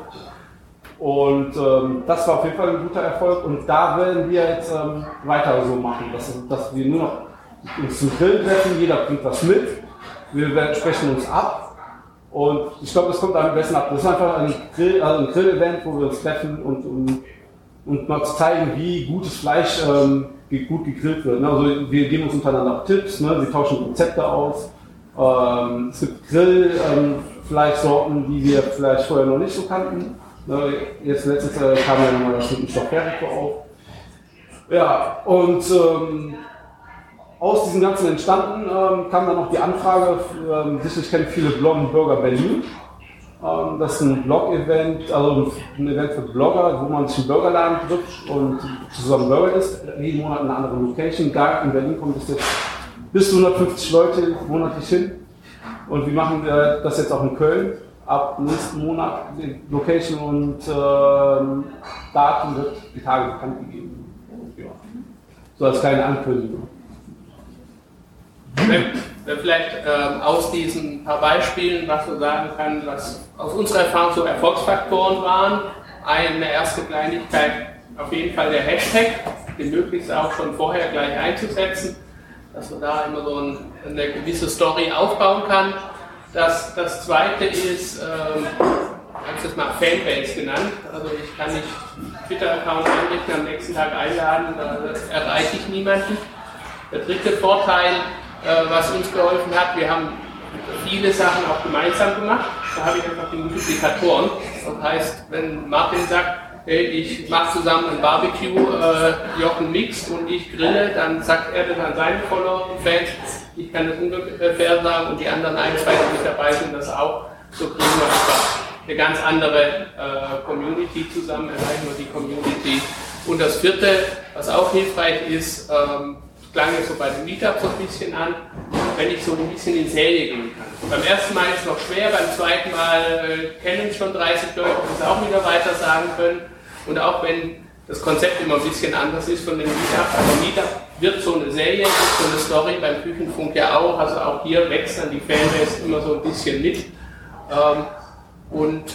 Und ähm, das war auf jeden Fall ein guter Erfolg. Und da werden wir jetzt ähm, weiter so machen, dass, dass wir nur noch uns zum Grillen treffen, jeder bringt was mit, wir werden, sprechen uns ab. Und ich glaube, das kommt am besten ab. Das ist einfach ein Grill, also Grill-Event, wo wir uns treffen und, und, und mal zeigen, wie gutes Fleisch ähm, gut gegrillt wird. Ne? Also wir geben uns untereinander Tipps, ne? wir tauschen Rezepte aus. Ähm, es gibt Grillfleischsorten, ähm, die wir vielleicht vorher noch nicht so kannten. Ne, jetzt letztes Jahr kam ja nochmal das mit dem Stofferico auf. Ja, und ähm, aus diesem Ganzen entstanden ähm, kam dann noch die Anfrage, ähm, sicherlich kennen viele Bloggen Bürger Berlin. Ähm, das ist ein Blog-Event, also ein Event für Blogger, wo man sich im Bürgerladen trifft und zusammen Burger isst. Jeden Monat eine andere Location. Da in Berlin kommt es jetzt bis zu 150 Leute monatlich hin. Und wir machen äh, das jetzt auch in Köln. Ab nächsten Monat die Location und äh, Datum wird die Tage bekannt gegeben. Ja. So als kleine Ankündigung. wenn, wenn vielleicht ähm, aus diesen paar Beispielen was so sagen kann, was aus unserer Erfahrung so Erfolgsfaktoren waren. Eine erste Kleinigkeit, auf jeden Fall der Hashtag, den möglichst auch schon vorher gleich einzusetzen, dass man da immer so ein, eine gewisse Story aufbauen kann. Das, das zweite ist, ähm, ich habe es jetzt mal Fanbase genannt. Also ich kann nicht Twitter-Account einrichten, am nächsten Tag einladen, da erreiche ich niemanden. Der dritte Vorteil, äh, was uns geholfen hat, wir haben viele Sachen auch gemeinsam gemacht. Da habe ich einfach die Multiplikatoren. Das heißt, wenn Martin sagt, hey, ich mache zusammen ein Barbecue, äh, Jochen mixt und ich grille, dann sagt er das an seine Follower und Fans. Ich kann das ungefähr sagen und die anderen ein, zwei, die dabei sind, das auch. So kriegen wir einfach eine ganz andere äh, Community zusammen, erreichen wir die Community. Und das vierte, was auch hilfreich ist, ähm, klang jetzt so bei den Meetups so ein bisschen an, wenn ich so ein bisschen in Serie gehen kann. Beim ersten Mal ist es noch schwer, beim zweiten Mal äh, kennen schon 30 Leute, die es auch wieder weiter sagen können. Und auch wenn das Konzept immer ein bisschen anders ist von den Meetups, aber Meetup wird so eine Serie, ist so eine Story, beim Küchenfunk ja auch, also auch hier wächst dann die Fanbase immer so ein bisschen mit. Ähm, und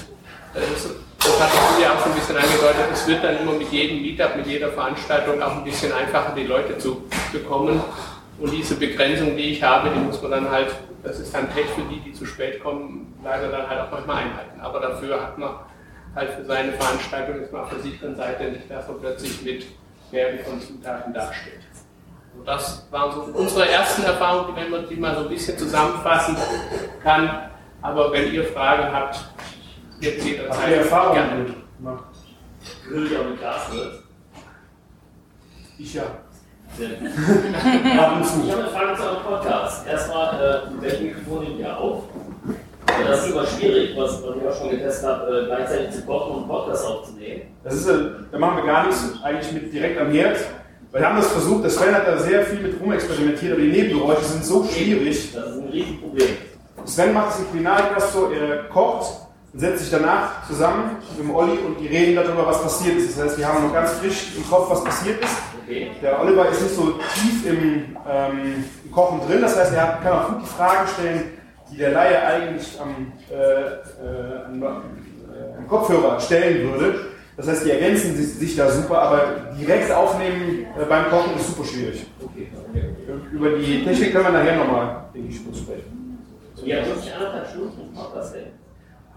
äh, das, das hat ich ja auch schon ein bisschen angedeutet, es wird dann immer mit jedem Meetup, mit jeder Veranstaltung auch ein bisschen einfacher, die Leute zu bekommen. Und diese Begrenzung, die ich habe, die muss man dann halt, das ist dann Pech für die, die zu spät kommen, leider dann halt auch manchmal einhalten. Aber dafür hat man halt für seine Veranstaltung jetzt mal auf der sicheren Seite nicht, dass man plötzlich mit mehreren von Zutaten dasteht. Und das waren so unsere ersten Erfahrungen, wenn man die mal so ein bisschen zusammenfassen kann. Aber wenn ihr Fragen habt, jetzt jederzeit. Habt ihr Erfahrungen gerne. gemacht? Grill ja mit Gas wird. Ich ja. Sehr [laughs] gut. Ich habe eine Frage zu eurem Podcast. Erstmal, äh, mit welchem Mikrofon nehmt ihr auf? Äh, Das ist immer schwierig, was, was ich auch schon getestet habe, äh, gleichzeitig zu kochen und Podcast aufzunehmen. Das ist, äh, da machen wir gar nichts eigentlich mit direkt am Herd. Wir haben das versucht, das Sven hat da sehr viel mit rumexperimentiert, aber die Nebengeräusche sind so schwierig. Das ist ein Riesenproblem. Sven macht es im Kulinarik so, er kocht und setzt sich danach zusammen mit dem Olli und die reden darüber, was passiert ist. Das heißt, wir haben noch ganz frisch im Kopf, was passiert ist. Okay. Der Oliver ist nicht so tief im, ähm, im Kochen drin, das heißt, er kann auch gut die Fragen stellen, die der Laie eigentlich am, äh, äh, am, äh, am Kopfhörer stellen würde. Das heißt, die ergänzen sich, da super, aber direkt aufnehmen äh, beim Kochen ist super schwierig. Okay. okay. Über die Technik können wir nachher nochmal, denke ich, kurz sprechen. Anderthalb Stunden im Podcast, ey.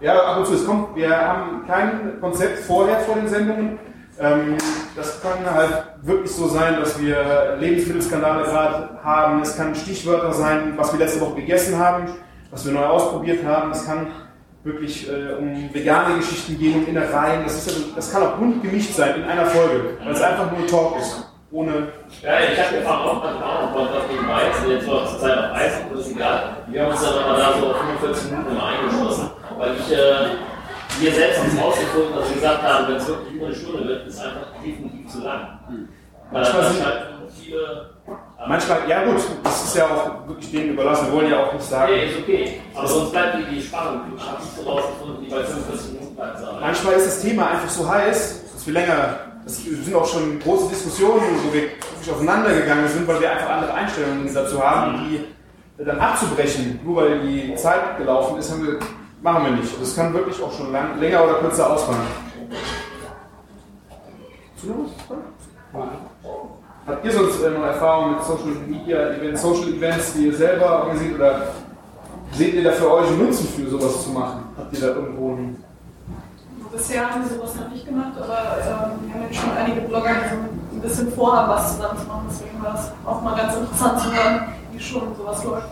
Ja, ab und zu. Es kommt, wir haben kein Konzept vorher vor den Sendungen. Ähm, das kann halt wirklich so sein, dass wir Lebensmittelskandale gerade haben. Es kann Stichwörter sein, was wir letzte Woche gegessen haben, was wir neu ausprobiert haben. Es kann wirklich äh, um vegane Geschichten gehen, um Innereien. Das, ist, das kann auch bunt gemischt sein in einer Folge, weil es einfach nur Talk ist. Ohne. Ja, ich habe mir auch manchmal auch einen Podcast nebenbei, also jetzt war zur Zeit auf Eis, aber das ist egal. Wir haben uns dann aber da so auf 45 Minuten immer eingeschlossen, weil ich, äh, wir selbst haben es rausgefunden, dass wir gesagt haben, wenn es wirklich über eine Stunde wird, ist einfach definitiv zu lang. Weil Manchmal das halt viele. Manchmal, ja gut, das ist ja auch wirklich denen überlassen. Wir wollen ja auch nicht sagen. Nee, ist okay. Aber sonst bleibt die, die Spannung. Ich habe so rausgefunden, die bei 45 Minuten bleibt. Manchmal ist das Thema einfach so heiß, dass wir länger, es sind auch schon große Diskussionen, wo wir wirklich aufeinander gegangen sind, weil wir einfach andere Einstellungen dazu haben, die dann abzubrechen, nur weil die Zeit gelaufen ist, wir, machen wir nicht. Das kann wirklich auch schon lang, länger oder kürzer ausfallen. Du noch was? Ihr sonst noch Erfahrungen mit Social Media, Events, Social Events, die ihr selber organisiert oder seht ihr da für euch einen Nutzen für sowas zu machen? Habt ihr da irgendwo einen Bisher haben wir sowas noch nicht gemacht, aber ähm, wir haben jetzt schon einige Blogger, die so ein bisschen vorhaben, was zusammen zu machen. Deswegen war es auch mal ganz interessant zu hören, wie schon sowas läuft.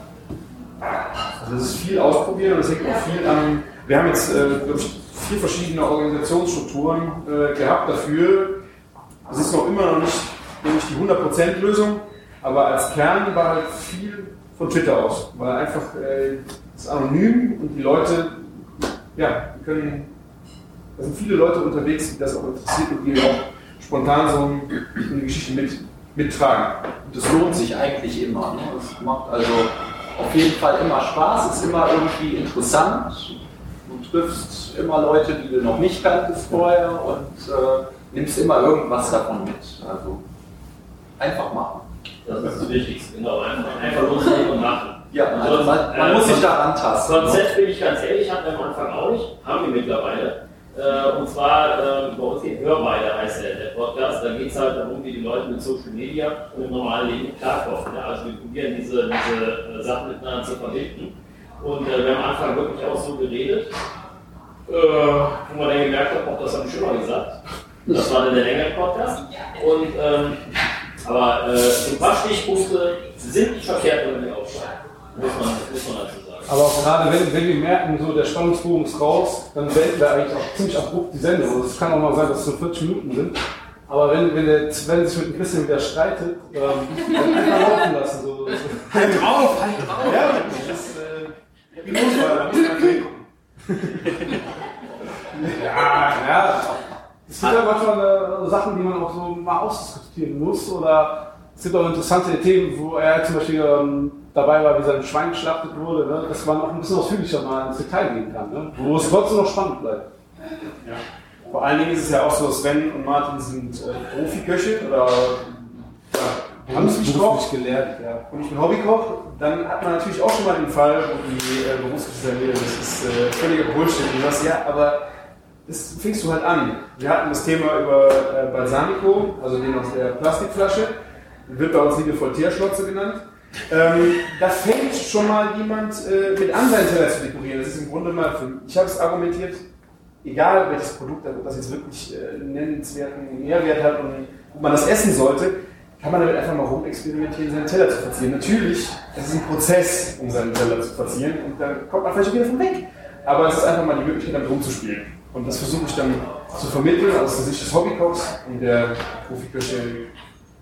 Also es ist viel ausprobieren und es hängt auch viel an. Wir haben jetzt, äh, glaube ich, vier verschiedene Organisationsstrukturen äh, gehabt dafür. Es ist noch immer noch nicht, denke ich, die 100% Lösung, aber als Kern war halt viel von Twitter aus, weil einfach äh, anonym und die Leute, ja, die können, da sind viele Leute unterwegs, die das auch interessiert und die auch spontan so, ein, so eine Geschichte mit, mittragen. Und das lohnt sich eigentlich immer. Ne? Es macht also auf jeden Fall immer Spaß, ist immer irgendwie interessant. Du triffst immer Leute, die du noch nicht kanntest vorher und äh, nimmst immer irgendwas davon mit. Also einfach machen. Das ist das Wichtigste, genau. Einfach, einfach loslegen und machen. Ja, also man, man muss sich da rantasten. Konzept bin ich ganz ehrlich, hatten wir am Anfang auch nicht, haben wir mittlerweile. Äh, und zwar äh, bei uns geht Hörweide heißt der, der Podcast. Da geht es halt darum, wie die Leute mit Social Media und im normalen Leben klarkommen. Ja, also wir probieren diese, diese äh, Sachen miteinander zu verbinden. Und äh, wir haben am Anfang wirklich auch so geredet, äh, wo man dann gemerkt hat, auch das habe ich schon mal gesagt. Das war dann der längere Podcast. Und, ähm, aber äh, ein paar Stichpunkte sind nicht verkehrt, wenn man die aufschreibt. Muss man, muss man dazu sagen. Aber auch gerade wenn, wenn wir merken, so der Spannungsbogen ist raus, dann beenden wir eigentlich auch ziemlich abrupt die Sendung. Also es kann auch mal sein, dass es nur 40 Minuten sind. Aber wenn, wenn, der, wenn sich mit dem Christian wieder streitet, ähm, dann einfach laufen lassen. So. Halt drauf, halt drauf! Ja, das ist äh, da muss man. Ja, ja. Es gibt ja manchmal äh, Sachen, die man auch so mal ausdiskutieren muss. Oder es gibt auch interessante Themen, wo er zum Beispiel ähm, dabei war, wie sein Schwein geschlachtet wurde, ne? dass man auch ein bisschen ausführlicher mal ins Detail gehen kann. Ne? Wo es trotzdem noch spannend bleibt. Ja. Vor allen Dingen ist es ja auch so, Sven und Martin sind äh, Profiköche oder ja, haben es beruflich gelehrt. Ja. und ich bin Hobbykoch, dann hat man natürlich auch schon mal den Fall, wo die äh, Berufsoffizielle, das ist äh, völliger Bullshit. Und das, ja, aber das fängst du halt an. Wir hatten das Thema über äh, Balsamico, also den aus der Plastikflasche, wird bei uns liebevoll Teerschlotze genannt. Ähm, da fängt schon mal jemand äh, mit an, seinen Teller zu dekorieren. Das ist im Grunde mal, für, ich habe es argumentiert, egal welches Produkt, das jetzt wirklich äh, nennenswerten Mehrwert hat und ob man das essen sollte, kann man damit einfach mal rumexperimentieren, seinen Teller zu verzieren. Natürlich, es ist ein Prozess, um seinen Teller zu verzieren und da kommt man vielleicht wieder von weg. Aber es ist einfach mal die Möglichkeit, damit rumzuspielen. Und das versuche ich dann zu vermitteln aus der Sicht des Hobbykochs und der Profiküche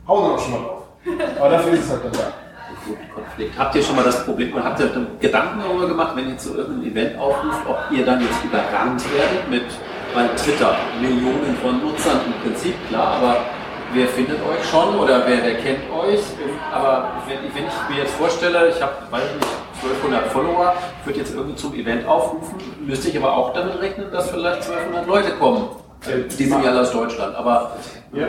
hauen dann auch schon mal drauf. Aber dafür ist es halt dann da. Konflikt. Habt ihr schon mal das Problem oder habt ihr Gedanken darüber gemacht, wenn ihr zu irgendeinem Event aufruft, ob ihr dann jetzt überrannt werdet mit, weil Twitter Millionen von Nutzern im Prinzip, klar, aber wer findet euch schon oder wer, wer kennt euch? Aber wenn, wenn ich mir jetzt vorstelle, ich habe, weiß ich nicht, 1200 Follower, ich würde jetzt irgendwie zum Event aufrufen, müsste ich aber auch damit rechnen, dass vielleicht 1200 Leute kommen. Die sind ja alle aus Deutschland, aber Ja.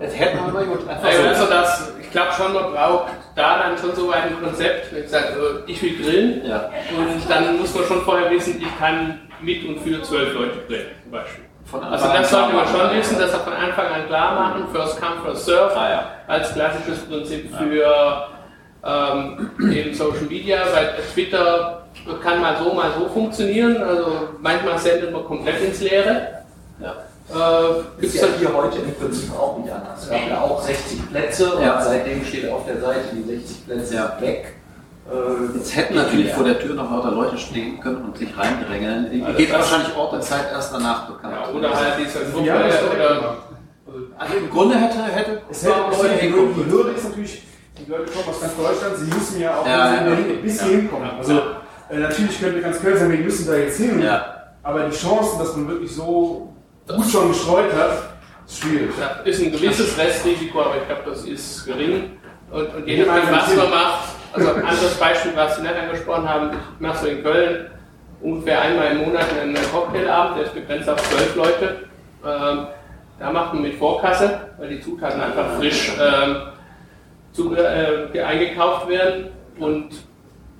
es hätten wir mal gut. Also, so. also das, ich glaube schon, man braucht da dann schon so ein Konzept. Wie gesagt, also ich will grillen Ja. und dann muss man schon vorher wissen, ich kann mit und für zwölf Leute grillen, zum Beispiel. Also das sollte man schon wissen, das von Anfang an klar machen, First Come, First Serve, Ah, ja. als klassisches Prinzip für ähm, eben Social Media, weil Twitter kann mal so, mal so funktionieren, also manchmal sendet man komplett ins Leere. Ja. Äh, Ist gibt's ja dann hier heute im Prinzip auch nicht anders. Wir haben ja auch 60 Plätze Ja. und seitdem steht auf der Seite die 60 Plätze Ja. weg. Äh, Jetzt hätten natürlich vor der Tür noch lauter Leute stehen können und sich reindrängeln. Die geht wahrscheinlich Ort und Zeit erst danach bekannt. ja, oder halt diese Gruppe Ja, Also im Grunde hätte, hätte Es hätte Leute Leute, die, Hürde ist natürlich, Leute kommen aus ganz Deutschland, sie müssen ja auch Ja, ja. hin- bis Ja. hinkommen. Also äh, natürlich könnte ganz Köln sagen, wir müssen da jetzt hin. Ja. Aber die Chancen, dass man wirklich so gut schon gestreut hat, ist schwierig. Ja, ist ein gewisses Restrisiko, aber ich glaube, das ist gering. Und, und je nachdem, was man macht, also ein anderes Beispiel, was Sie nicht angesprochen haben, ich mache so in Köln ungefähr einmal im Monat einen Cocktailabend, der ist begrenzt auf zwölf Leute. Ähm, da macht man mit Vorkasse, weil die Zutaten einfach frisch ähm, zu, äh, eingekauft werden und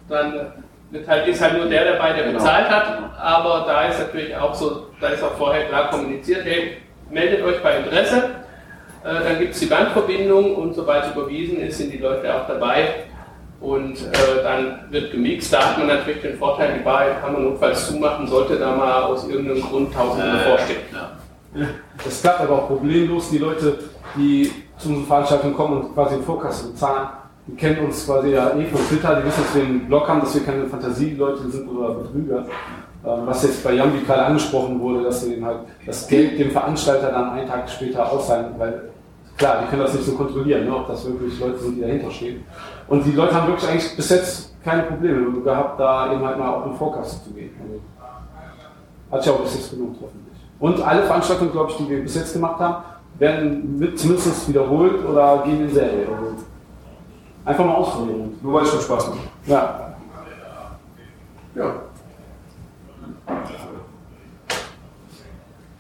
dann wird halt, ist halt nur der dabei, der Genau. bezahlt hat, aber da ist natürlich auch so, da ist auch vorher klar kommuniziert, hey, meldet euch bei Interesse, äh, dann gibt es die Bankverbindung und sobald es überwiesen ist, sind die Leute auch dabei und äh, dann wird gemixt. Da hat man natürlich den Vorteil, die Bar kann man notfalls zumachen, sollte da mal aus irgendeinem Grund Tausende Äh, bevorstehen. ja. Das klappt aber auch problemlos. Die Leute, die zu unseren Veranstaltungen kommen und quasi in Vorkasse bezahlen, die kennen uns quasi ja eh von Twitter, die wissen, dass wir einen Blog haben, dass wir keine Fantasieleute sind oder Betrüger. Ähm, Was jetzt bei Jambi gerade angesprochen wurde, dass wir halt das Geld dem Veranstalter dann einen Tag später auszahlen, weil klar, die können das nicht so kontrollieren, ne, ob das wirklich Leute sind, die dahinter stehen. Und die Leute haben wirklich eigentlich bis jetzt keine Probleme gehabt, da eben halt mal auf den Vorkasse zu gehen. Also, hat sich auch bis jetzt gelohnt, hoffentlich. Und alle Veranstaltungen, glaube ich, die wir bis jetzt gemacht haben, werden mit zumindest wiederholt oder gehen in Serie. Also einfach mal ausprobieren. Nur weil es schon Spaß macht. Ja. Ja.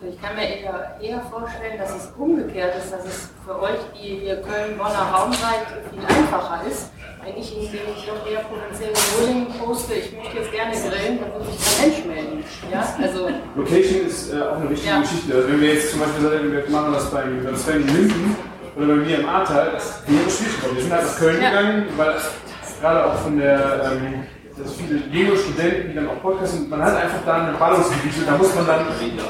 Ich Ich kann mir eher, eher vorstellen, dass es umgekehrt ist, dass es für euch, die hier Köln-Bonner Raum seid, viel einfacher ist. Wenn ich indem ich doch eher potenziell Rolling poste, ich möchte jetzt gerne grillen, dann würde sich kein Mensch melden. Ja? Also, Location ist äh, auch eine wichtige Ja. Geschichte. Also wenn wir jetzt zum Beispiel sagen, wir machen das bei, Sven in Linden oder bei mir im Ahrtal, das wäre schwierig. geworden. Wir sind halt nach Köln Ja. gegangen, weil gerade auch von der, ähm, dass viele junge Studenten, die dann auch podcasten, man hat einfach da eine Ballungsgebiete, da muss man dann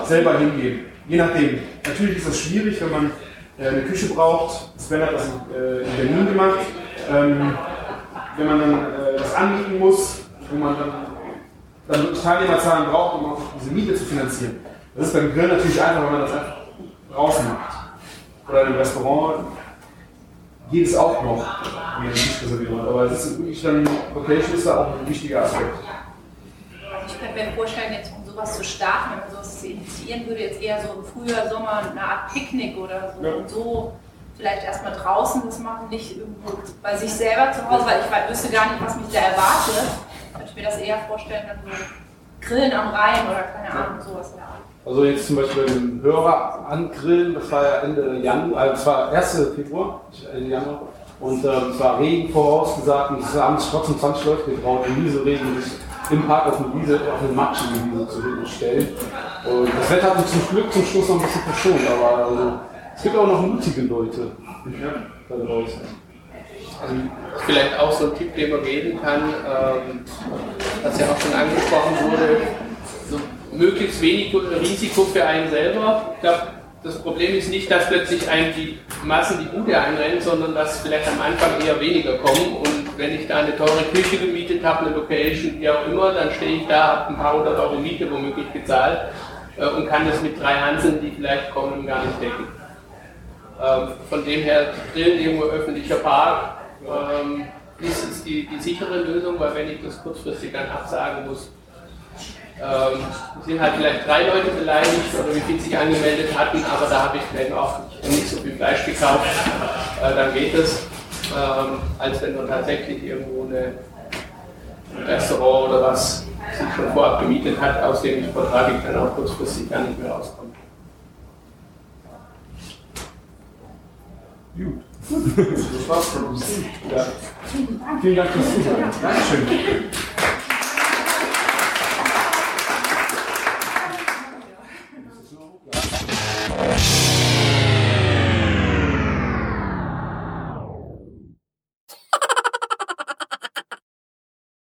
selber hingehen. Je nachdem. Natürlich ist das schwierig, wenn man äh, eine Küche braucht. Sven hat das äh, in Berlin gemacht. Wenn man dann äh, das anbieten muss, wo man dann dann wirklich Teilnehmerzahlen braucht, um auch diese Miete zu finanzieren. Das ist beim Grill natürlich einfach, wenn man das einfach draußen macht. Oder einem Restaurant geht es auch noch, wie eine Tischreservierung. Aber es ist wirklich dann, Location ist da auch ein wichtiger Aspekt. ich könnte mir vorstellen, jetzt um sowas zu starten, wenn man sowas zu initiieren würde, jetzt eher so im Frühjahr, Sommer eine Art Picknick oder so. Ja. So vielleicht erstmal draußen das machen, nicht irgendwo bei sich selber zu Hause, weil ich wüsste gar nicht, was mich da erwartet. Könnte ich mir das eher vorstellen, dann so Grillen am Rhein oder keine Ahnung, sowas in der Art. Also jetzt zum Beispiel den Hörer angrillen, das war ja Ende Januar, also es war 1. Februar, Ende Januar. Und ähm, es war Regen vorausgesagt und es haben sich trotzdem 20 Leute getraut, im Nieselregen sich im Park auf eine Wiese, auf eine matschige Wiese zu stellen. Und das Wetter hat uns zum Glück zum Schluss noch ein bisschen verschont, aber also, es gibt auch noch mutige Leute da draußen. Also vielleicht auch so ein Tipp, den man geben kann, ähm, was ja auch schon angesprochen wurde, so möglichst wenig Risiko für einen selber. Ich glaube, das Problem ist nicht, dass plötzlich einem die Massen die Bude einrennen, sondern dass vielleicht am Anfang eher weniger kommen. Und wenn ich da eine teure Küche gemietet habe, eine Location, wie auch immer, dann stehe ich da, habe ein paar hundert Euro Miete womöglich gezahlt äh, und kann das mit drei Hanseln, die vielleicht kommen, gar nicht decken. Ähm, von dem her, Grillen irgendwo öffentlicher Park ähm, ist, ist die, die sichere Lösung, weil wenn ich das kurzfristig dann absagen muss, ähm, sind halt vielleicht drei Leute beleidigt oder wie viele sich angemeldet hatten, aber da habe ich vielleicht auch nicht so viel Fleisch gekauft, äh, dann geht es, ähm, als wenn man tatsächlich irgendwo eine, ein Restaurant oder was sich schon vorab gemietet hat, aus dem ich vertraglich dann auch kurzfristig gar nicht mehr rauskomme. Das war's von uns. Ja. Vielen Dank fürs Zuhören. Dankeschön.